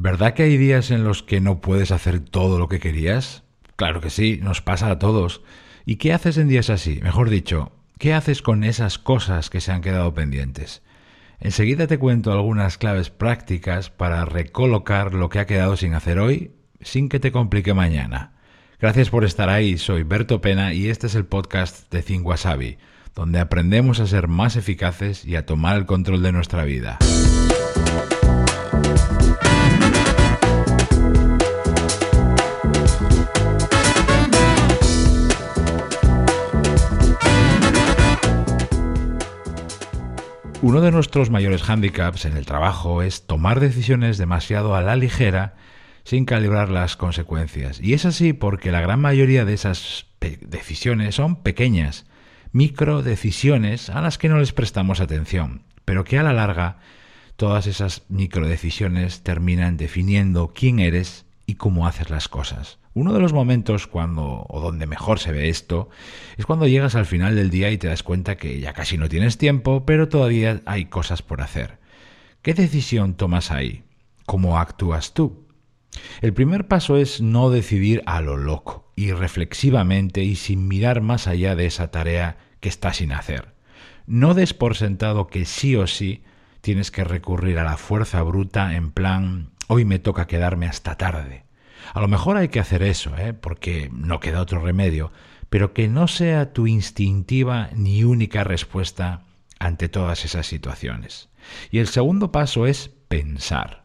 ¿Verdad que hay días en los que no puedes hacer todo lo que querías? Claro que sí, nos pasa a todos. ¿Y qué haces en días así? Mejor dicho, ¿qué haces con esas cosas que se han quedado pendientes? Enseguida te cuento algunas claves prácticas para recolocar lo que ha quedado sin hacer hoy sin que te complique mañana. Gracias por estar ahí, soy Berto Pena y este es el podcast de Think Wasabi, donde aprendemos a ser más eficaces y a tomar el control de nuestra vida. Uno de nuestros mayores hándicaps en el trabajo es tomar decisiones demasiado a la ligera sin calibrar las consecuencias. Y es así porque la gran mayoría de esas decisiones son pequeñas, micro decisiones a las que no les prestamos atención, pero que a la larga todas esas micro decisiones terminan definiendo quién eres y cómo haces las cosas. Uno de los momentos cuando o donde mejor se ve esto es cuando llegas al final del día y te das cuenta que ya casi no tienes tiempo, pero todavía hay cosas por hacer. ¿Qué decisión tomas ahí? ¿Cómo actúas tú? El primer paso es no decidir a lo loco, irreflexivamente y sin mirar más allá de esa tarea que está sin hacer. No des por sentado que sí o sí tienes que recurrir a la fuerza bruta en plan hoy me toca quedarme hasta tarde. A lo mejor hay que hacer eso, ¿eh? porque no queda otro remedio, pero que no sea tu instintiva ni única respuesta ante todas esas situaciones. Y el segundo paso es pensar.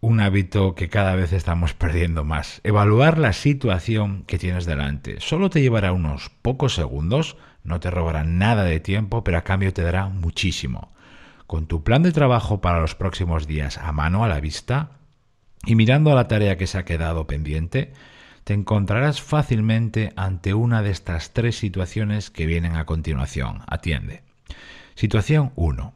Un hábito que cada vez estamos perdiendo más. Evaluar la situación que tienes delante. Solo te llevará unos pocos segundos, no te robará nada de tiempo, pero a cambio te dará muchísimo. Con tu plan de trabajo para los próximos días a mano a la vista, y mirando a la tarea que se ha quedado pendiente, te encontrarás fácilmente ante una de estas tres situaciones que vienen a continuación. Atiende. Situación 1.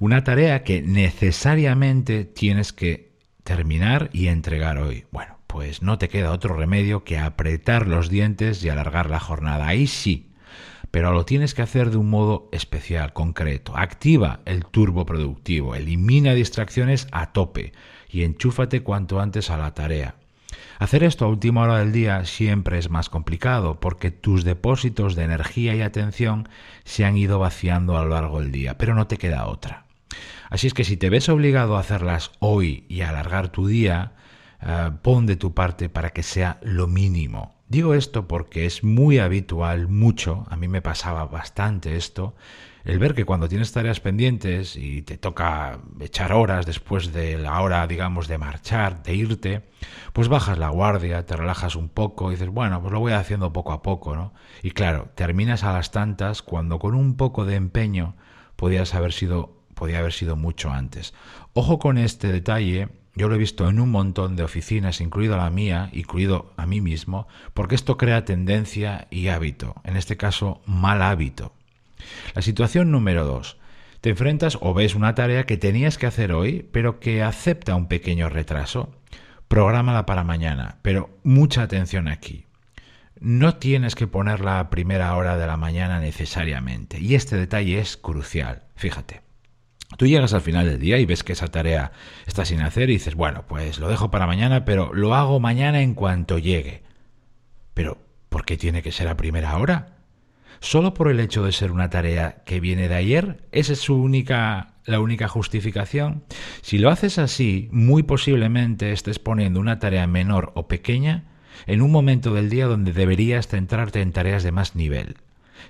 Una tarea que necesariamente tienes que terminar y entregar hoy. Bueno, pues no te queda otro remedio que apretar los dientes y alargar la jornada. Ahí sí, pero lo tienes que hacer de un modo especial, concreto. Activa el turbo productivo, elimina distracciones a tope y enchúfate cuanto antes a la tarea. Hacer esto a última hora del día siempre es más complicado porque tus depósitos de energía y atención se han ido vaciando a lo largo del día, pero no te queda otra. Así es que si te ves obligado a hacerlas hoy y a alargar tu día, eh, pon de tu parte para que sea lo mínimo. Digo esto porque es muy habitual, mucho, a mí me pasaba bastante esto, el ver que cuando tienes tareas pendientes y te toca echar horas después de la hora, digamos, de marchar, de irte, pues bajas la guardia, te relajas un poco y dices, bueno, pues lo voy haciendo poco a poco, ¿no? Y claro, terminas a las tantas cuando con un poco de empeño podías haber sido, podía haber sido mucho antes. Ojo con este detalle, yo lo he visto en un montón de oficinas, incluido la mía, incluido a mí mismo, porque esto crea tendencia y hábito, en este caso mal hábito. La situación número dos. Te enfrentas o ves una tarea que tenías que hacer hoy, pero que acepta un pequeño retraso. Prográmala para mañana, pero mucha atención aquí. No tienes que ponerla a primera hora de la mañana necesariamente, y este detalle es crucial. Fíjate. Tú llegas al final del día y ves que esa tarea está sin hacer y dices, bueno, pues lo dejo para mañana, pero lo hago mañana en cuanto llegue. Pero, ¿por qué tiene que ser a primera hora? solo por el hecho de ser una tarea que viene de ayer, esa es su única la única justificación. Si lo haces así, muy posiblemente estés poniendo una tarea menor o pequeña en un momento del día donde deberías centrarte en tareas de más nivel.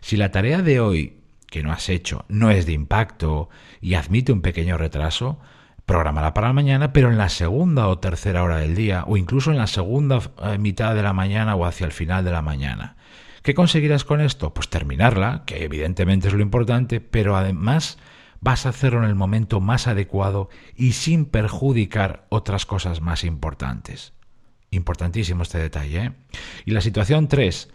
Si la tarea de hoy que no has hecho no es de impacto y admite un pequeño retraso, prográmala para mañana, pero en la segunda o tercera hora del día, o incluso en la segunda eh, mitad de la mañana o hacia el final de la mañana. ¿Qué conseguirás con esto? Pues terminarla, que evidentemente es lo importante, pero además vas a hacerlo en el momento más adecuado y sin perjudicar otras cosas más importantes. Importantísimo este detalle. ¿eh? Y la situación 3.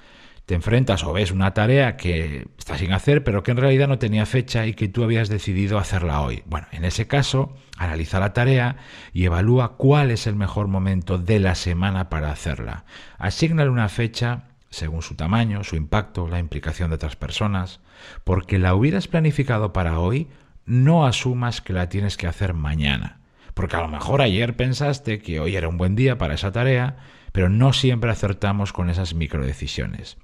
Te enfrentas o ves una tarea que está sin hacer, pero que en realidad no tenía fecha y que tú habías decidido hacerla hoy. Bueno, en ese caso, analiza la tarea y evalúa cuál es el mejor momento de la semana para hacerla. Asignale una fecha según su tamaño, su impacto, la implicación de otras personas. Porque la hubieras planificado para hoy, no asumas que la tienes que hacer mañana. porque a lo mejor ayer pensaste que hoy era un buen día para esa tarea, pero no siempre acertamos con esas microdecisiones.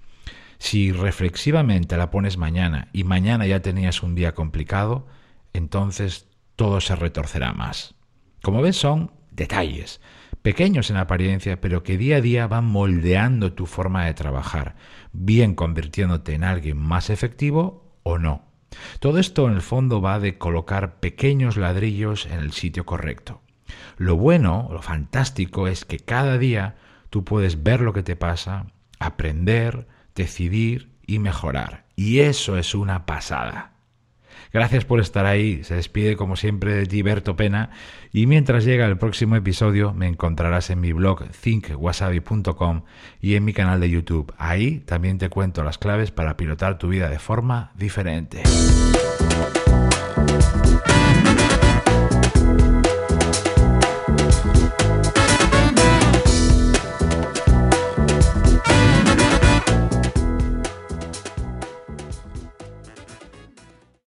Si reflexivamente la pones mañana y mañana ya tenías un día complicado, entonces todo se retorcerá más. Como ves, son detalles, pequeños en apariencia, pero que día a día van moldeando tu forma de trabajar, bien convirtiéndote en alguien más efectivo o no. Todo esto en el fondo va de colocar pequeños ladrillos en el sitio correcto. Lo bueno, lo fantástico es que cada día tú puedes ver lo que te pasa, aprender, decidir y mejorar. Y eso es una pasada. Gracias por estar ahí. Se despide como siempre de ti Berto Pena y mientras llega el próximo episodio me encontrarás en mi blog thinkwasabi.com y en mi canal de YouTube. Ahí también te cuento las claves para pilotar tu vida de forma diferente.